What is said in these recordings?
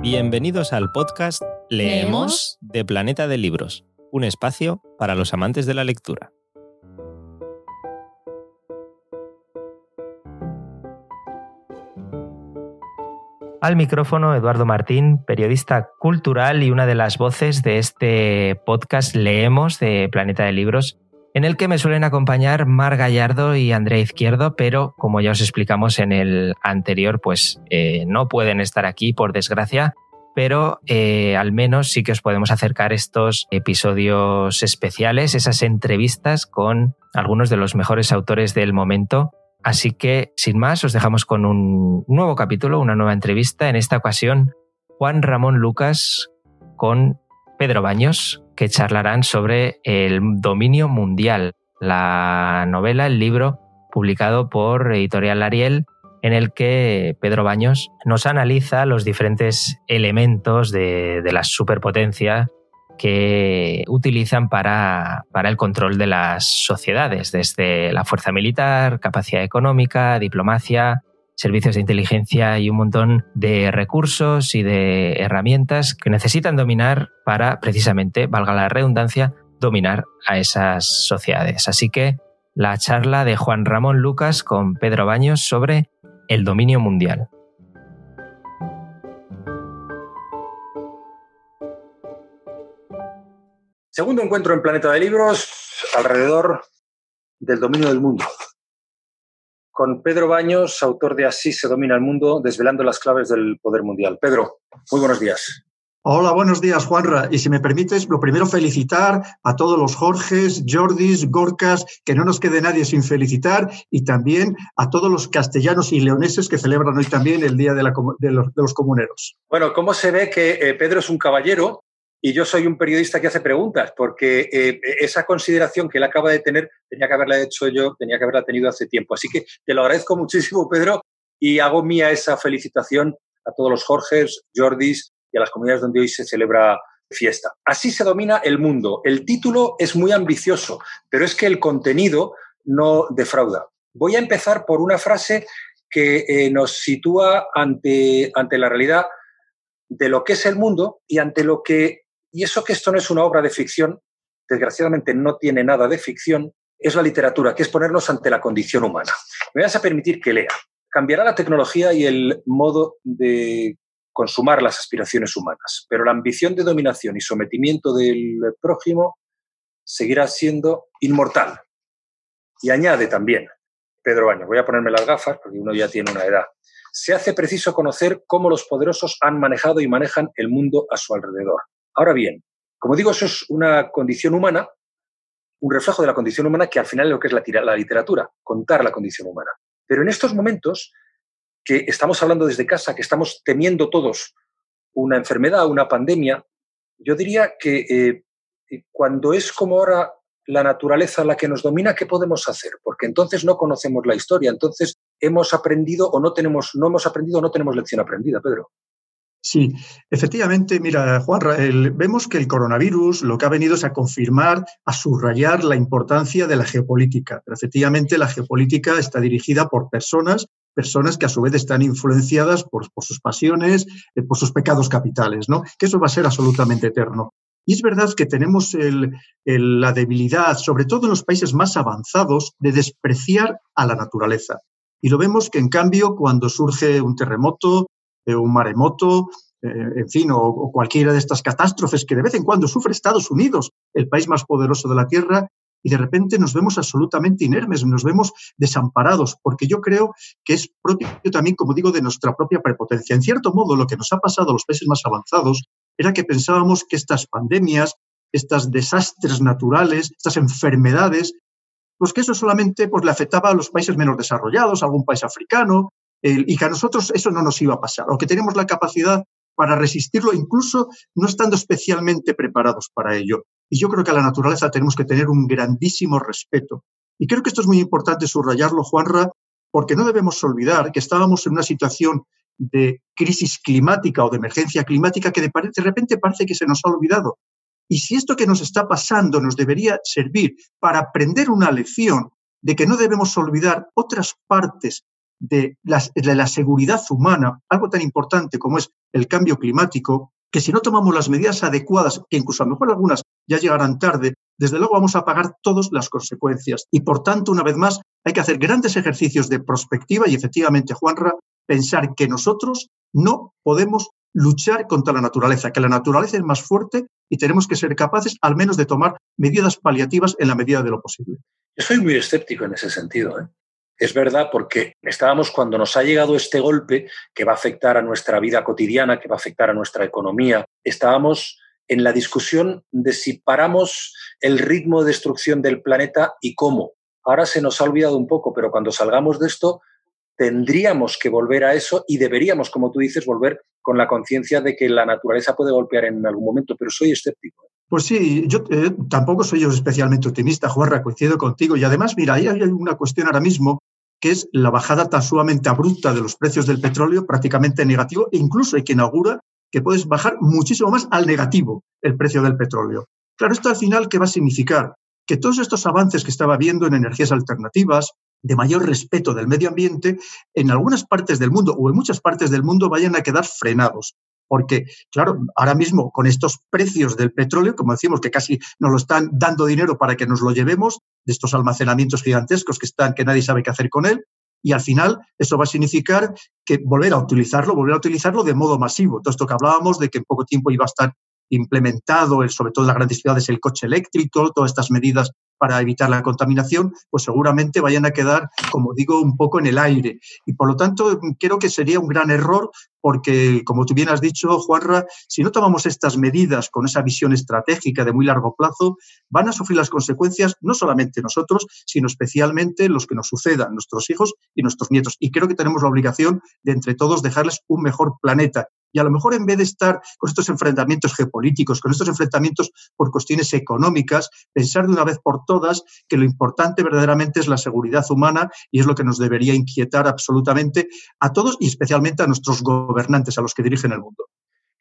Bienvenidos al podcast Leemos de Planeta de Libros, un espacio para los amantes de la lectura. Al micrófono Eduardo Martín, periodista cultural y una de las voces de este podcast Leemos de Planeta de Libros, en el que me suelen acompañar Mar Gallardo y Andrea Izquierdo, pero como ya os explicamos en el anterior, pues eh, no pueden estar aquí por desgracia, pero eh, al menos sí que os podemos acercar estos episodios especiales, esas entrevistas con algunos de los mejores autores del momento. Así que, sin más, os dejamos con un nuevo capítulo, una nueva entrevista. En esta ocasión, Juan Ramón Lucas con Pedro Baños, que charlarán sobre el dominio mundial, la novela, el libro publicado por Editorial Ariel, en el que Pedro Baños nos analiza los diferentes elementos de, la superpotencia que utilizan para, para, el control de las sociedades, desde la fuerza militar, capacidad económica, diplomacia, servicios de inteligencia y un montón de recursos y de herramientas que necesitan dominar para precisamente, valga la redundancia, dominar a esas sociedades. Así que la charla de Juan Ramón Lucas con Pedro Baños sobre el dominio mundial. Segundo encuentro en Planeta de Libros alrededor del dominio del mundo con Pedro Baños, autor de Así se domina el mundo, desvelando las claves del poder mundial. Pedro, muy buenos días. Hola, buenos días, Juanra. Y si me permites, lo primero felicitar a todos los Jorges, Jordis, Gorkas, que no nos quede nadie sin felicitar, y también a todos los castellanos y leoneses que celebran hoy también el Día de, los, Comuneros. Bueno, ¿cómo se ve que eh, Pedro es un caballero y yo soy un periodista que hace preguntas, porque eh, esa consideración que él acaba de tener tenía que haberla hecho yo, tenía que haberla tenido hace tiempo. Así que te lo agradezco muchísimo, Pedro, y hago mía esa felicitación a todos los Jorges, Jordis y a las comunidades donde hoy se celebra fiesta. Así se domina el mundo. El título es muy ambicioso, pero es que el contenido no defrauda. Voy a empezar por una frase que eh, nos sitúa ante, ante la realidad de lo que es el mundo y ante lo que y eso que esto no es una obra de ficción, desgraciadamente no tiene nada de ficción, es la literatura, que es ponernos ante la condición humana. Me vas a permitir que lea. Cambiará la tecnología y el modo de consumar las aspiraciones humanas, pero la ambición de dominación y sometimiento del prójimo seguirá siendo inmortal. Y añade también, Pedro Baño, voy a ponerme las gafas porque uno ya tiene una edad, se hace preciso conocer cómo los poderosos han manejado y manejan el mundo a su alrededor. Ahora bien, como digo, eso es una condición humana, un reflejo de la condición humana que al final es lo que es la, literatura, contar la condición humana. Pero en estos momentos que estamos hablando desde casa, que estamos temiendo todos una enfermedad, una pandemia, yo diría que eh, cuando es como ahora la naturaleza la que nos domina, ¿qué podemos hacer? Porque entonces no conocemos la historia, entonces hemos aprendido o no tenemos, no hemos aprendido o no tenemos lección aprendida, Pedro. Sí, efectivamente, mira, Juan, vemos que el coronavirus lo que ha venido es a confirmar, a subrayar la importancia de la geopolítica. Pero efectivamente, la geopolítica está dirigida por personas, personas que a su vez están influenciadas por, sus pasiones, eh, por sus pecados capitales, ¿no? Que eso va a ser absolutamente eterno. Y es verdad que tenemos la debilidad, sobre todo en los países más avanzados, de despreciar a la naturaleza. Y lo vemos que, en cambio, cuando surge un terremoto, un maremoto, eh, en fin, o, cualquiera de estas catástrofes que de vez en cuando sufre Estados Unidos, el país más poderoso de la Tierra, y de repente nos vemos absolutamente inermes, nos vemos desamparados, porque yo creo que es propio también, como digo, de nuestra propia prepotencia. En cierto modo, lo que nos ha pasado a los países más avanzados era que pensábamos que estas pandemias, estos desastres naturales, estas enfermedades, pues que eso solamente pues, le afectaba a los países menos desarrollados, a algún país africano, y que a nosotros eso no nos iba a pasar, o que tenemos la capacidad para resistirlo, incluso no estando especialmente preparados para ello. Y yo creo que a la naturaleza tenemos que tener un grandísimo respeto. Y creo que esto es muy importante subrayarlo, Juanra, porque no debemos olvidar que estábamos en una situación de crisis climática o de emergencia climática que de, de repente parece que se nos ha olvidado. Y si esto que nos está pasando nos debería servir para aprender una lección de que no debemos olvidar otras partes de la, seguridad humana, algo tan importante como es el cambio climático, que si no tomamos las medidas adecuadas, que incluso a lo mejor algunas ya llegarán tarde, desde luego vamos a pagar todas las consecuencias. Y por tanto, una vez más, hay que hacer grandes ejercicios de prospectiva y efectivamente, Juanra, pensar que nosotros no podemos luchar contra la naturaleza, que la naturaleza es más fuerte y tenemos que ser capaces al menos de tomar medidas paliativas en la medida de lo posible. Yo soy muy escéptico en ese sentido. ¿eh? Es verdad porque estábamos cuando nos ha llegado este golpe que va a afectar a nuestra vida cotidiana, que va a afectar a nuestra economía, estábamos en la discusión de si paramos el ritmo de destrucción del planeta y cómo. Ahora se nos ha olvidado un poco, pero cuando salgamos de esto tendríamos que volver a eso y deberíamos, como tú dices, volver con la conciencia de que la naturaleza puede golpear en algún momento, pero soy escéptico. Pues sí, yo eh, tampoco soy yo especialmente optimista, Juanra, coincido contigo. Y además, mira, ahí hay una cuestión ahora mismo que es la bajada tan sumamente abrupta de los precios del petróleo, prácticamente negativo, e incluso hay que inaugura que puedes bajar muchísimo más al negativo el precio del petróleo. Claro, esto al final, ¿qué va a significar? Que todos estos avances que estaba viendo en energías alternativas, de mayor respeto del medio ambiente, en algunas partes del mundo o en muchas partes del mundo vayan a quedar frenados. Porque, claro, ahora mismo con estos precios del petróleo, como decimos, que casi nos lo están dando dinero para que nos lo llevemos, de estos almacenamientos gigantescos que están, que nadie sabe qué hacer con él, y al final eso va a significar que volver a utilizarlo, volver a utilizarlo de modo masivo. Todo esto que hablábamos de que en poco tiempo iba a estar implementado, sobre todo en las grandes ciudades, el coche eléctrico, todas estas medidas para evitar la contaminación, pues seguramente vayan a quedar, como digo, un poco en el aire. Y por lo tanto, creo que sería un gran error porque, como tú bien has dicho, Juanra, si no tomamos estas medidas con esa visión estratégica de muy largo plazo, van a sufrir las consecuencias no solamente nosotros, sino especialmente los que nos sucedan, nuestros hijos y nuestros nietos. Y creo que tenemos la obligación de entre todos dejarles un mejor planeta y a lo mejor en vez de estar con estos enfrentamientos geopolíticos, con estos enfrentamientos por cuestiones económicas, pensar de una vez por todas que lo importante verdaderamente es la seguridad humana y es lo que nos debería inquietar absolutamente a todos y especialmente a nuestros gobernantes, a los que dirigen el mundo.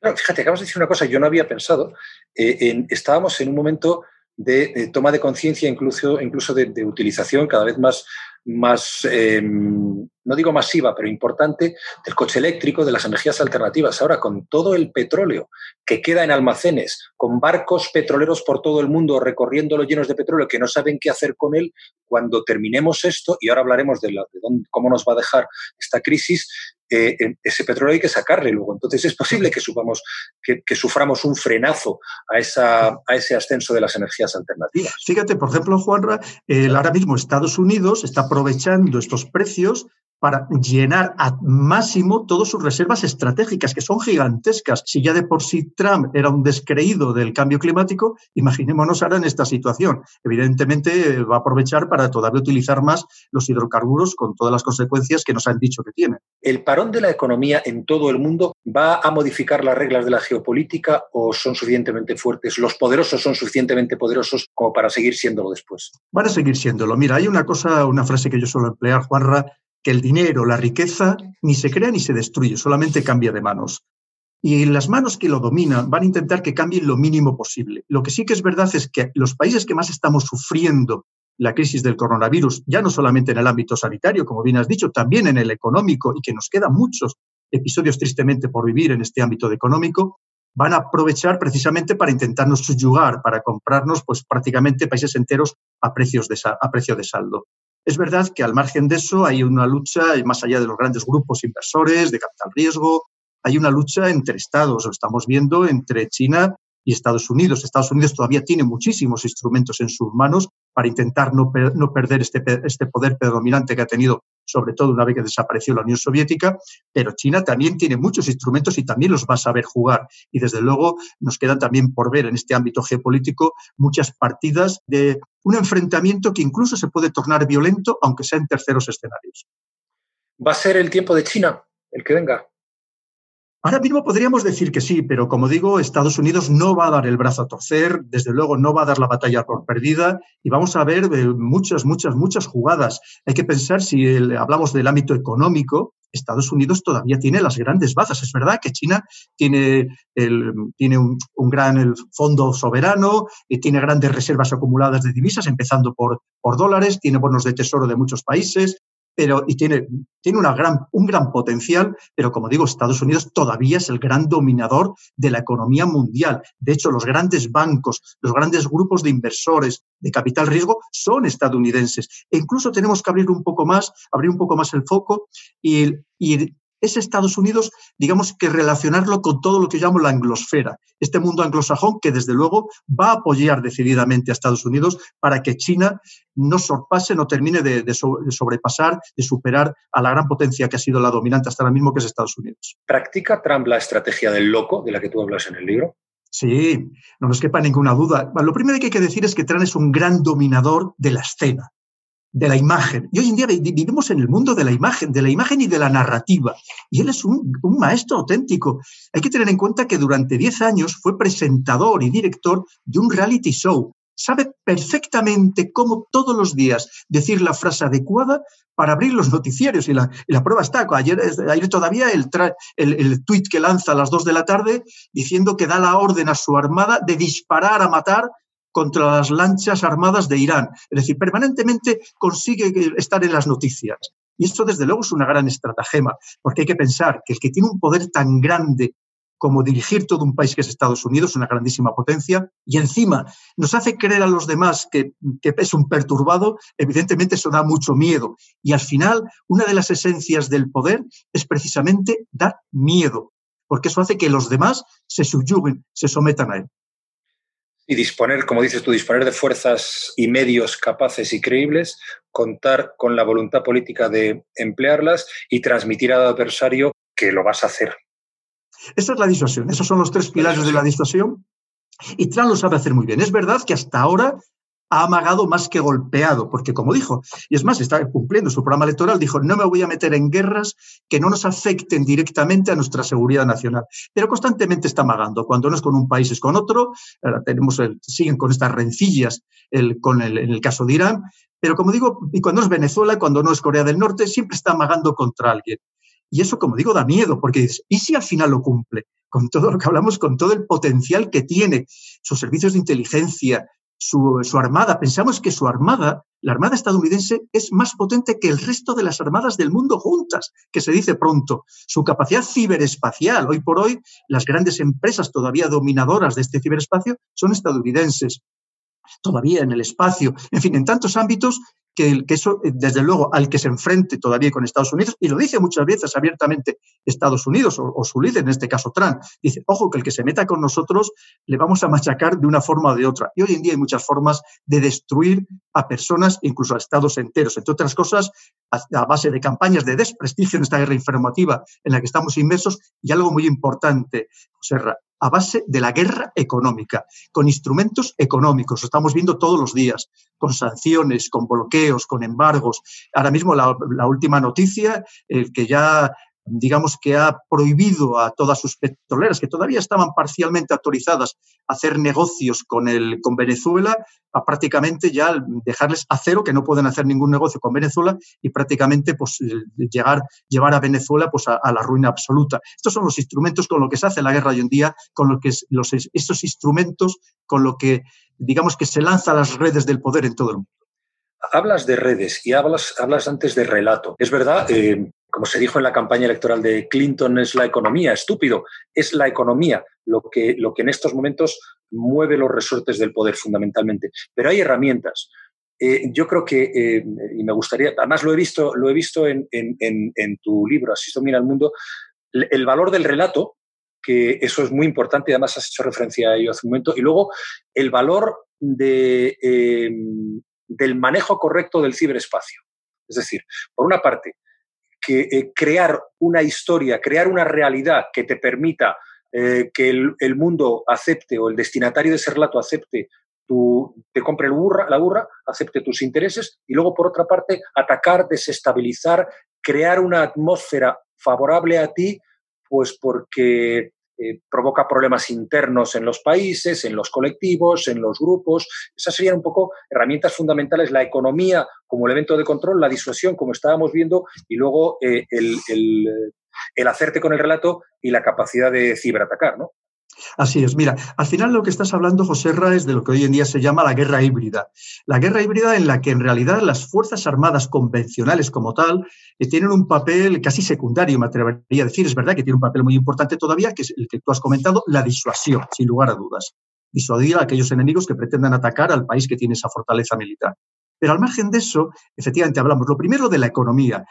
fíjate, acabas de decir una cosa, yo no había pensado. Eh, estábamos en un momento de, toma de conciencia, incluso, incluso de, utilización cada vez más, más em, no digo masiva, pero importante, del coche eléctrico, de las energías alternativas. Ahora, con todo el petróleo que queda en almacenes, con barcos petroleros por todo el mundo recorriéndolo llenos de petróleo que no saben qué hacer con él, cuando terminemos esto, y ahora hablaremos de, cómo nos va a dejar esta crisis, eh, ese petróleo hay que sacarle luego. Entonces es posible que, que, suframos un frenazo a, esa, a ese ascenso de las energías alternativas. Fíjate, por ejemplo, Juanra, ahora mismo Estados Unidos está aprovechando estos precios para llenar a máximo todas sus reservas estratégicas, que son gigantescas. Si ya de por sí Trump era un descreído del cambio climático, imaginémonos ahora en esta situación. Evidentemente va a aprovechar para todavía utilizar más los hidrocarburos con todas las consecuencias que nos han dicho que tiene. ¿El parón de la economía en todo el mundo va a modificar las reglas de la geopolítica o son suficientemente fuertes? ¿Los poderosos son suficientemente poderosos como para seguir siéndolo después? Van a seguir siéndolo. Mira, hay una cosa, una frase que yo suelo emplear, Juanra, que el dinero, la riqueza, ni se crea ni se destruye, solamente cambia de manos. Y las manos que lo dominan van a intentar que cambien lo mínimo posible. Lo que sí que es verdad es que los países que más estamos sufriendo la crisis del coronavirus, ya no solamente en el ámbito sanitario, como bien has dicho, también en el económico, y que nos quedan muchos episodios tristemente por vivir en este ámbito económico, van a aprovechar precisamente para intentarnos subyugar, para comprarnos pues prácticamente países enteros a, precios de, a precio de saldo. Es verdad que al margen de eso hay una lucha, más allá de los grandes grupos inversores de capital riesgo, hay una lucha entre estados. Lo estamos viendo entre China y Estados Unidos. Estados Unidos todavía tiene muchísimos instrumentos en sus manos para intentar no, no perder este, este poder predominante que ha tenido sobre todo una vez que desapareció la Unión Soviética, pero China también tiene muchos instrumentos y también los va a saber jugar. Y desde luego nos quedan también por ver en este ámbito geopolítico muchas partidas de un enfrentamiento que incluso se puede tornar violento, aunque sea en terceros escenarios. ¿Va a ser el tiempo de China el que venga? Ahora mismo podríamos decir que sí, pero como digo, Estados Unidos no va a dar el brazo a torcer, desde luego no va a dar la batalla por perdida y vamos a ver eh, muchas, muchas, muchas jugadas. Hay que pensar, si hablamos del ámbito económico, Estados Unidos todavía tiene las grandes bazas. Es verdad que China tiene, tiene un, gran fondo soberano y tiene grandes reservas acumuladas de divisas, empezando por, por dólares, tiene bonos de tesoro de muchos países, pero y tiene, tiene una gran, un gran potencial, pero como digo, Estados Unidos todavía es el gran dominador de la economía mundial. De hecho, los grandes bancos, los grandes grupos de inversores de capital riesgo son estadounidenses. E incluso tenemos que abrir un poco más, abrir un poco más el foco y, y es Estados Unidos, digamos que relacionarlo con todo lo que llamo la anglosfera, este mundo anglosajón que desde luego va a apoyar decididamente a Estados Unidos para que China no sorpase, no termine de, sobrepasar, de superar a la gran potencia que ha sido la dominante hasta ahora mismo, que es Estados Unidos. ¿Practica Trump la estrategia del loco de la que tú hablas en el libro? Sí, no nos quepa ninguna duda. Lo primero que hay que decir es que Trump es un gran dominador de la escena de la imagen. Y hoy en día vivimos en el mundo de la imagen, de la imagen y de la narrativa. Y él es un, maestro auténtico. Hay que tener en cuenta que durante 10 años fue presentador y director de un reality show. Sabe perfectamente cómo todos los días decir la frase adecuada para abrir los noticiarios. Y la, prueba está. Ayer, todavía el, el, el tuit que lanza a las 2 de la tarde diciendo que da la orden a su armada de disparar a matar contra las lanchas armadas de Irán. Es decir, permanentemente consigue estar en las noticias. Y esto, desde luego, es una gran estratagema, porque hay que pensar que el que tiene un poder tan grande como dirigir todo un país que es Estados Unidos, una grandísima potencia, y encima nos hace creer a los demás que, que, es un perturbado, evidentemente eso da mucho miedo. Y al final, una de las esencias del poder es precisamente dar miedo, porque eso hace que los demás se subyuguen, se sometan a él y disponer, como dices tú, disponer de fuerzas y medios capaces y creíbles, contar con la voluntad política de emplearlas y transmitir al adversario que lo vas a hacer. Esa es la disuasión, esos son los tres pilares de la disuasión. Y Trump lo sabe hacer muy bien. Es verdad que hasta ahora ha amagado más que golpeado, porque como dijo, y es más, está cumpliendo su programa electoral, dijo, no me voy a meter en guerras que no nos afecten directamente a nuestra seguridad nacional. Pero constantemente está amagando. Cuando no es con un país, es con otro. Tenemos siguen con estas rencillas el, con el, en el caso de Irán. Pero como digo, y cuando es Venezuela, cuando no es Corea del Norte, siempre está amagando contra alguien. Y eso, como digo, da miedo, porque ¿y si al final lo cumple? Con todo lo que hablamos, con todo el potencial que tiene, sus servicios de inteligencia, su, armada. Pensamos que su armada, la armada estadounidense, es más potente que el resto de las armadas del mundo juntas, que se dice pronto. Su capacidad ciberespacial, hoy por hoy, las grandes empresas todavía dominadoras de este ciberespacio son estadounidenses todavía en el espacio, en fin, en tantos ámbitos que, eso, eh, desde luego, al que se enfrente todavía con Estados Unidos, y lo dice muchas veces abiertamente Estados Unidos o, su líder, en este caso Trump, dice, ojo, que el que se meta con nosotros le vamos a machacar de una forma o de otra. Y hoy en día hay muchas formas de destruir a personas, incluso a estados enteros, entre otras cosas, a, base de campañas de desprestigio en esta guerra informativa en la que estamos inmersos, y algo muy importante, José a base de la guerra económica, con instrumentos económicos, lo estamos viendo todos los días, con sanciones, con bloqueos, con embargos. Ahora mismo la, última noticia, el que ya digamos que ha prohibido a todas sus petroleras, que todavía estaban parcialmente autorizadas a hacer negocios con, el, con Venezuela, a prácticamente ya dejarles a cero, que no pueden hacer ningún negocio con Venezuela y prácticamente pues, llegar, llevar a Venezuela pues, a, la ruina absoluta. Estos son los instrumentos con los que se hace la guerra hoy en día, con lo que los, estos instrumentos con lo que digamos que se lanza las redes del poder en todo el mundo. Hablas de redes y hablas, hablas antes de relato. Es verdad, eh, como se dijo en la campaña electoral de Clinton, es la economía, estúpido, es la economía lo que, lo que en estos momentos mueve los resortes del poder fundamentalmente. Pero hay herramientas. Eh, yo creo que, eh, y me gustaría, además lo he visto, lo he visto en, tu libro, Así domina el mundo, el valor del relato, que eso es muy importante, y además has hecho referencia a ello hace un momento, y luego el valor de, del manejo correcto del ciberespacio. Es decir, por una parte, que eh, crear una historia, crear una realidad que te permita eh, que el, mundo acepte o el destinatario de ese relato acepte tu, te compre la burra, acepte tus intereses y luego, por otra parte, atacar, desestabilizar, crear una atmósfera favorable a ti, pues porque eh, provoca problemas internos en los países, en los colectivos, en los grupos. Esas serían un poco herramientas fundamentales, la economía como elemento de control, la disuasión, como estábamos viendo, y luego eh, el, hacerte con el relato y la capacidad de ciberatacar, ¿no? Así es. Mira, al final lo que estás hablando, José Ra, es de lo que hoy en día se llama la guerra híbrida. La guerra híbrida en la que en realidad las Fuerzas Armadas convencionales como tal eh, tienen un papel casi secundario, me atrevería a decir. Es verdad que tiene un papel muy importante todavía, que es el que tú has comentado, la disuasión, sin lugar a dudas. Disuadir a aquellos enemigos que pretendan atacar al país que tiene esa fortaleza militar. Pero al margen de eso, efectivamente hablamos, lo primero de la economía.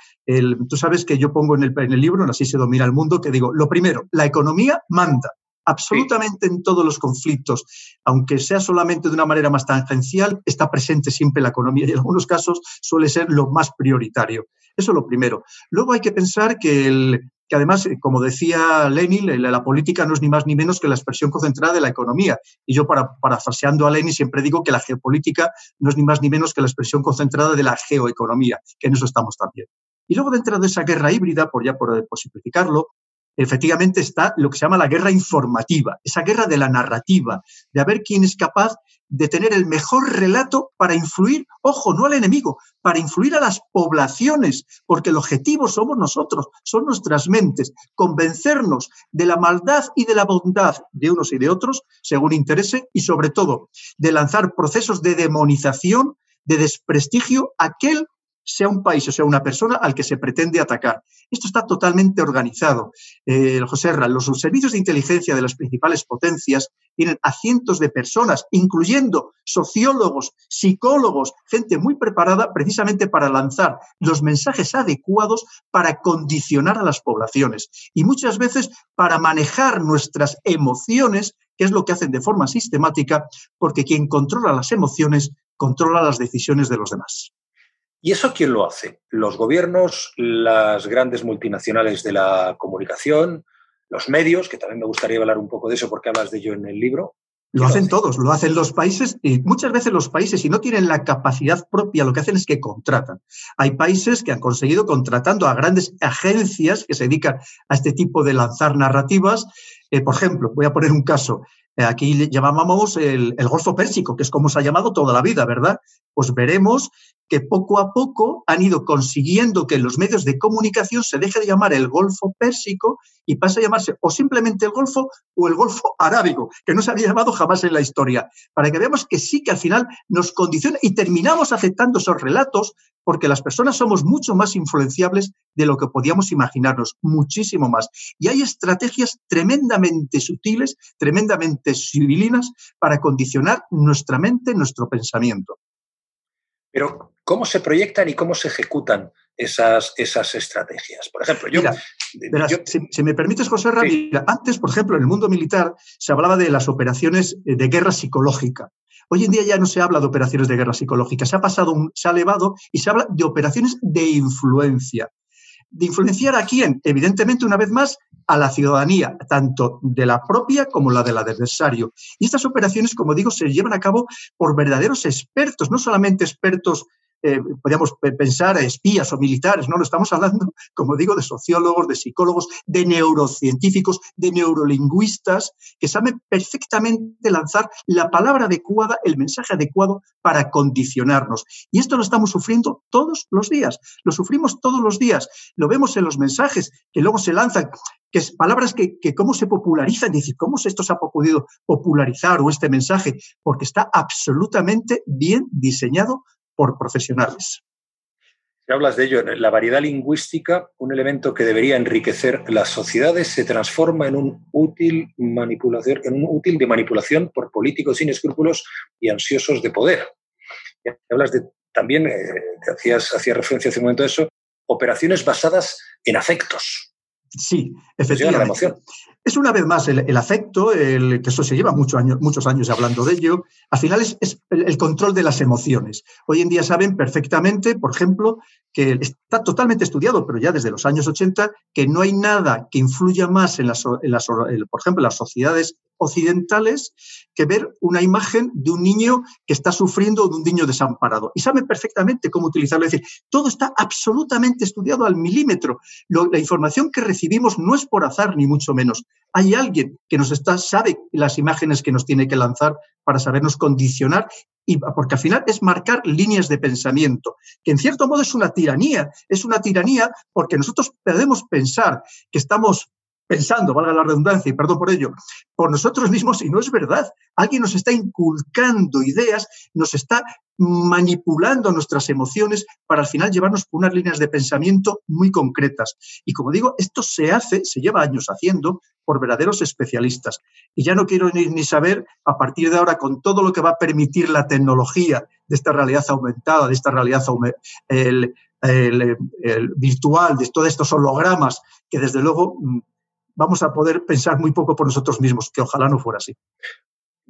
tú sabes que yo pongo en el, en el libro, en Así se domina el mundo, que digo, lo primero, la economía manda absolutamente en todos los conflictos, aunque sea solamente de una manera más tangencial, está presente siempre la economía y en algunos casos suele ser lo más prioritario. Eso es lo primero. Luego hay que pensar que, además, eh, como decía Lenin, la, política no es ni más ni menos que la expresión concentrada de la economía. Y yo, para, parafraseando a Lenin, siempre digo que la geopolítica no es ni más ni menos que la expresión concentrada de la geoeconomía, que en eso estamos también. Y luego, dentro de esa guerra híbrida, por ya por simplificarlo, efectivamente está lo que se llama la guerra informativa, esa guerra de la narrativa, de ver quién es capaz de tener el mejor relato para influir, ojo, no al enemigo, para influir a las poblaciones, porque el objetivo somos nosotros, son nuestras mentes, convencernos de la maldad y de la bondad de unos y de otros, según interese, y sobre todo de lanzar procesos de demonización, de desprestigio, aquel sea un país o sea una persona al que se pretende atacar. Esto está totalmente organizado. Eh, José Herra, los servicios de inteligencia de las principales potencias tienen a cientos de personas, incluyendo sociólogos, psicólogos, gente muy preparada precisamente para lanzar los mensajes adecuados para condicionar a las poblaciones y muchas veces para manejar nuestras emociones, que es lo que hacen de forma sistemática, porque quien controla las emociones controla las decisiones de los demás. ¿Y eso quién lo hace? ¿Los gobiernos, las grandes multinacionales de la comunicación, los medios, que también me gustaría hablar un poco de eso porque hablas de ello en el libro? Lo hacen todos, lo hacen los países y muchas veces los países, si no tienen la capacidad propia, lo que hacen es que contratan. Hay países que han conseguido contratando a grandes agencias que se dedican a este tipo de lanzar narrativas. Eh, por ejemplo, voy a poner un caso. Eh, aquí llamábamos el, el, Golfo Pérsico, que es como se ha llamado toda la vida, ¿verdad? Pues veremos que poco a poco han ido consiguiendo que en los medios de comunicación se deje de llamar el Golfo Pérsico y pase a llamarse o simplemente el Golfo o el Golfo Arábigo, que no se había llamado jamás en la historia, para que veamos que sí que al final nos condiciona y terminamos aceptando esos relatos porque las personas somos mucho más influenciables de lo que podíamos imaginarnos, muchísimo más. Y hay estrategias tremendamente sutiles, tremendamente civilinas para condicionar nuestra mente, nuestro pensamiento. Pero, ¿cómo se proyectan y cómo se ejecutan esas, esas estrategias? Por ejemplo, yo... si, me permites, José Ramírez, antes, por ejemplo, en el mundo militar se hablaba de las operaciones eh, de guerra psicológica. Hoy en día ya no se habla de operaciones de guerra psicológica, se ha pasado, se ha elevado y se habla de operaciones de influencia. ¿De influenciar a quién? Evidentemente, una vez más, a la ciudadanía, tanto de la propia como la del adversario. Y estas operaciones, como digo, se llevan a cabo por verdaderos expertos, no solamente expertos eh, podríamos pensar espías o militares, no, lo estamos hablando, como digo, de sociólogos, de psicólogos, de neurocientíficos, de neurolingüistas, que saben perfectamente lanzar la palabra adecuada, el mensaje adecuado para condicionarnos. Y esto lo estamos sufriendo todos los días, lo sufrimos todos los días, lo vemos en los mensajes que luego se lanzan, que es palabras que, que cómo se popularizan, y decir, ¿cómo esto se ha podido popularizar o este mensaje? Porque está absolutamente bien diseñado por profesionales. Si hablas de ello, la variedad lingüística, un elemento que debería enriquecer las sociedades, se transforma en un útil manipulación, en un útil de manipulación por políticos sin escrúpulos y ansiosos de poder. hablas de también, eh, hacías, hacías referencia hace un momento a eso, operaciones basadas en afectos. Sí, efectivamente. Es una vez más el, afecto, el, que eso se lleva muchos años, muchos años hablando de ello, al final es, el, control de las emociones. Hoy en día saben perfectamente, por ejemplo, que está totalmente estudiado, pero ya desde los años 80, que no hay nada que influya más en las, por ejemplo, en las sociedades occidentales que ver una imagen de un niño que está sufriendo o de un niño desamparado. Y saben perfectamente cómo utilizarlo. Es decir, todo está absolutamente estudiado al milímetro. la información que recibimos no es por azar, ni mucho menos. Hay alguien que nos está, sabe las imágenes que nos tiene que lanzar para sabernos condicionar y porque al final es marcar líneas de pensamiento, que en cierto modo es una tiranía, es una tiranía porque nosotros podemos pensar que estamos pensando, valga la redundancia, y perdón por ello, por nosotros mismos y no es verdad. Alguien nos está inculcando ideas, nos está manipulando nuestras emociones para al final llevarnos por unas líneas de pensamiento muy concretas. Y como digo, esto se hace, se lleva años haciendo por verdaderos especialistas. Y ya no quiero ni, saber, a partir de ahora, con todo lo que va a permitir la tecnología de esta realidad aumentada, de esta realidad el, virtual, de todos estos hologramas, que desde luego mm, vamos a poder pensar muy poco por nosotros mismos, que ojalá no fuera así.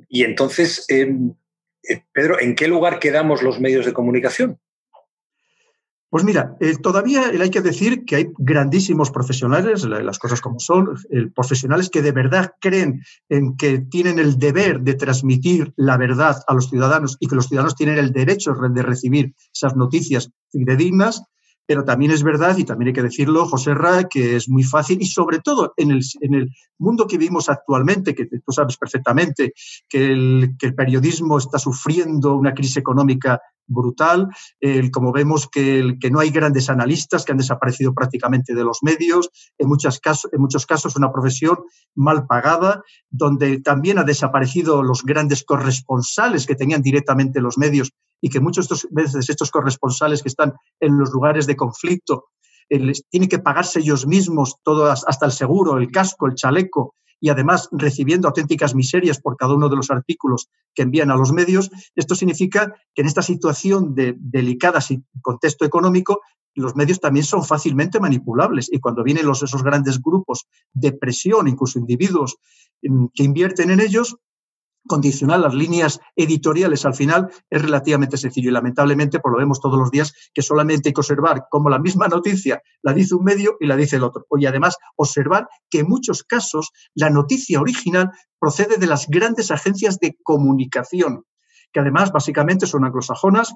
Y entonces, em, eh, Pedro, ¿en qué lugar quedamos los medios de comunicación? Pues mira, eh, todavía hay que decir que hay grandísimos profesionales, las cosas como son, eh, profesionales que de verdad creen en que tienen el deber de transmitir la verdad a los ciudadanos y que los ciudadanos tienen el derecho de recibir esas noticias fidedignas pero también es verdad, y también hay que decirlo, José Ra, que es muy fácil, y sobre todo en el, en el mundo que vivimos actualmente, que tú sabes perfectamente que el, que el periodismo está sufriendo una crisis económica brutal, como vemos que, el, que no hay grandes analistas que han desaparecido prácticamente de los medios, en, en muchos casos una profesión mal pagada, donde también ha desaparecido los grandes corresponsales que tenían directamente los medios y que muchos veces estos corresponsales que están en los lugares de conflicto eh, tienen que pagarse ellos mismos todo hasta el seguro, el casco, el chaleco y además recibiendo auténticas miserias por cada uno de los artículos que envían a los medios, esto significa que en esta situación de delicada contexto económico, los medios también son fácilmente manipulables y cuando vienen los, esos grandes grupos de presión, incluso individuos mm, que invierten en ellos, condicionar las líneas editoriales al final es relativamente sencillo y lamentablemente, por lo vemos todos los días, que solamente hay que observar cómo la misma noticia la dice un medio y la dice el otro. Y además observar que en muchos casos la noticia original procede de las grandes agencias de comunicación, que además básicamente son anglosajonas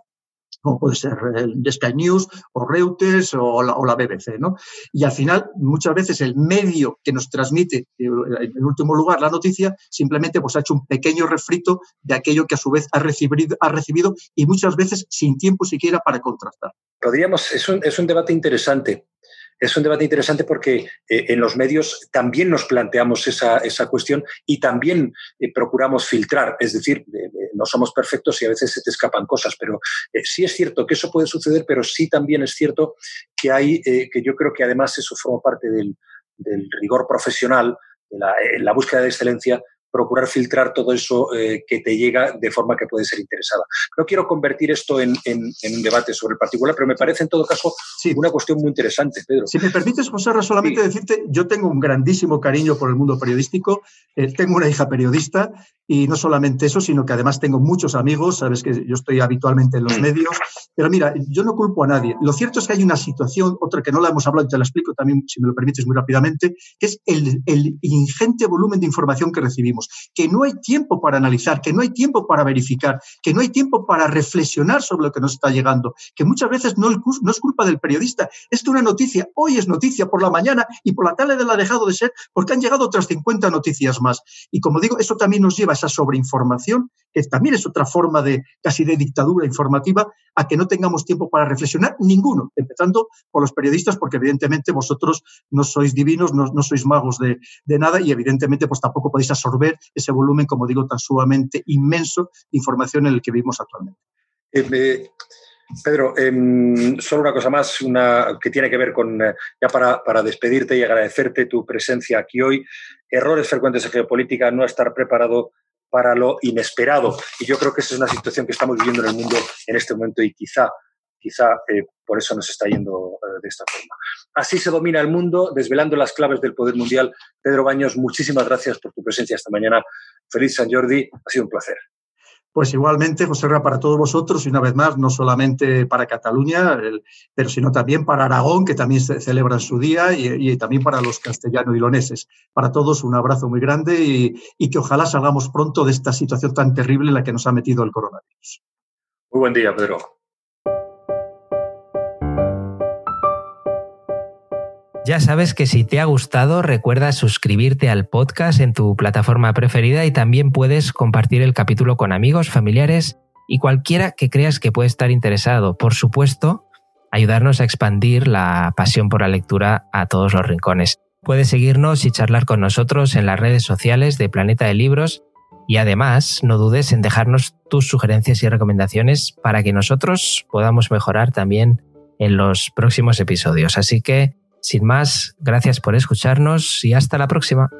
como puede ser el Sky News o Reuters o la, BBC, ¿no? Y al final, muchas veces el medio que nos transmite, eh, en último lugar, la noticia, simplemente pues, ha hecho un pequeño refrito de aquello que a su vez ha recibido, ha recibido y muchas veces sin tiempo siquiera para contrastar. Podríamos, es un, es un debate interesante es un debate interesante porque eh, en los medios también nos planteamos esa, esa cuestión y también eh, procuramos filtrar. Es decir, no somos perfectos y a veces se te escapan cosas, pero eh, sí es cierto que eso puede suceder, pero sí también es cierto que hay, que yo creo que además eso forma parte del, rigor profesional, de la, la búsqueda de excelencia, procurar filtrar todo eso eh, que te llega de forma que puede ser interesada. No quiero convertir esto en, un debate sobre el particular, pero me parece en todo caso una cuestión muy interesante, Pedro. Si me permites, José, solamente decirte, yo tengo un grandísimo cariño por el mundo periodístico, eh, tengo una hija periodista y no solamente eso, sino que además tengo muchos amigos, sabes que yo estoy habitualmente en los mm. medios, pero mira, yo no culpo a nadie. Lo cierto es que hay una situación, otra que no la hemos hablado y te la explico también, si me lo permites muy rápidamente, que es el, el ingente volumen de información que recibimos, que no hay tiempo para analizar, que no hay tiempo para verificar, que no hay tiempo para reflexionar sobre lo que nos está llegando, que muchas veces no, es culpa del periodista, es que una noticia hoy es noticia por la mañana y por la tarde la ha dejado de ser porque han llegado otras 50 noticias más. Y como digo, eso también nos lleva esa sobreinformación, que también es otra forma de casi de dictadura informativa, a que no tengamos tiempo para reflexionar ninguno, empezando por los periodistas, porque evidentemente vosotros no sois divinos, no, sois magos de, nada y evidentemente pues tampoco podéis absorber ese volumen, como digo, tan sumamente inmenso de información en el que vivimos actualmente. Eh, Pedro, em, solo una cosa más, una que tiene que ver con, eh, ya para, para, despedirte y agradecerte tu presencia aquí hoy, errores frecuentes en geopolítica, no estar preparado para lo inesperado. Y yo creo que esa es una situación que estamos viviendo en el mundo en este momento y quizá, quizá eh, por eso nos está yendo de esta forma. Así se domina el mundo, desvelando las claves del poder mundial. Pedro Baños, muchísimas gracias por tu presencia esta mañana. Feliz San Jordi, ha sido un placer. Pues igualmente, José Ra, para todos vosotros, y una vez más, no solamente para Cataluña, pero sino también para Aragón, que también se celebra su día, y, también para los castellanos y loneses. Para todos, un abrazo muy grande y, y que ojalá salgamos pronto de esta situación tan terrible en la que nos ha metido el coronavirus. Muy buen día, Pedro. Ya sabes que si te ha gustado, recuerda suscribirte al podcast en tu plataforma preferida y también puedes compartir el capítulo con amigos, familiares y cualquiera que creas que puede estar interesado. Por supuesto, ayudarnos a expandir la pasión por la lectura a todos los rincones. Puedes seguirnos y charlar con nosotros en las redes sociales de Planeta de Libros y además no dudes en dejarnos tus sugerencias y recomendaciones para que nosotros podamos mejorar también en los próximos episodios. Así que, sin más, gracias por escucharnos y hasta la próxima.